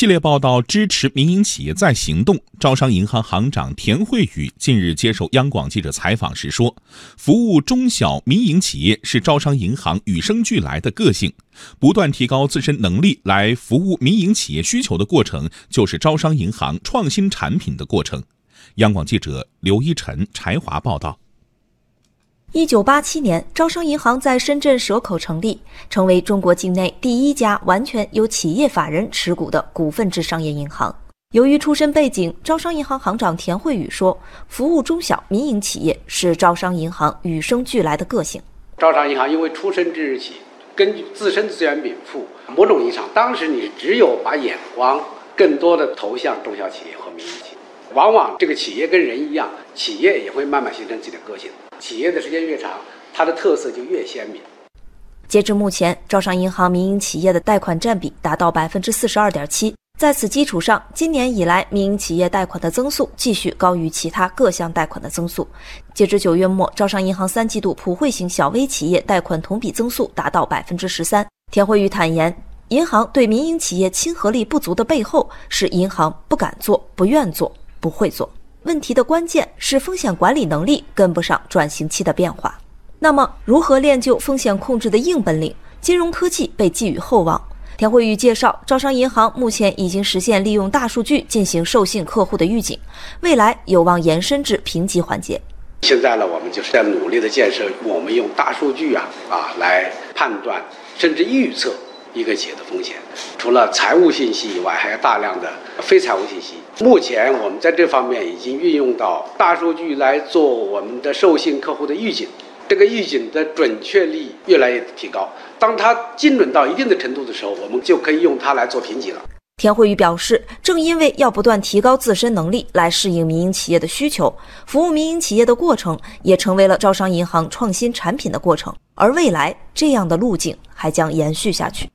系列报道支持民营企业再行动。招商银行行长田慧宇近日接受央广记者采访时说：“服务中小民营企业是招商银行与生俱来的个性，不断提高自身能力来服务民营企业需求的过程，就是招商银行创新产品的过程。”央广记者刘一晨、柴华报道。一九八七年，招商银行在深圳蛇口成立，成为中国境内第一家完全由企业法人持股的股份制商业银行。由于出身背景，招商银行行长田惠宇说：“服务中小民营企业是招商银行与生俱来的个性。招商银行因为出身之日起，根据自身资源禀赋，某种意义上，当时你只有把眼光更多的投向中小企业和民营企业。往往这个企业跟人一样，企业也会慢慢形成自己的个性。企业的时间越长，它的特色就越鲜明。”截至目前，招商银行民营企业的贷款占比达到百分之四十二点七。在此基础上，今年以来，民营企业贷款的增速继续高于其他各项贷款的增速。截至九月末，招商银行三季度普惠型小微企业贷款同比增速达到百分之十三。田慧宇坦言，银行对民营企业亲和力不足的背后，是银行不敢做、不愿做、不会做。问题的关键是风险管理能力跟不上转型期的变化。那么，如何练就风险控制的硬本领？金融科技被寄予厚望。田慧宇介绍，招商银行目前已经实现利用大数据进行授信客户的预警，未来有望延伸至评级环节。现在呢，我们就是在努力的建设，我们用大数据啊啊来判断甚至预测一个企业的风险。除了财务信息以外，还有大量的非财务信息。目前我们在这方面已经运用到大数据来做我们的授信客户的预警。这个预警的准确率越来越提高，当它精准到一定的程度的时候，我们就可以用它来做评级了。田慧宇表示，正因为要不断提高自身能力来适应民营企业的需求，服务民营企业的过程也成为了招商银行创新产品的过程，而未来这样的路径还将延续下去。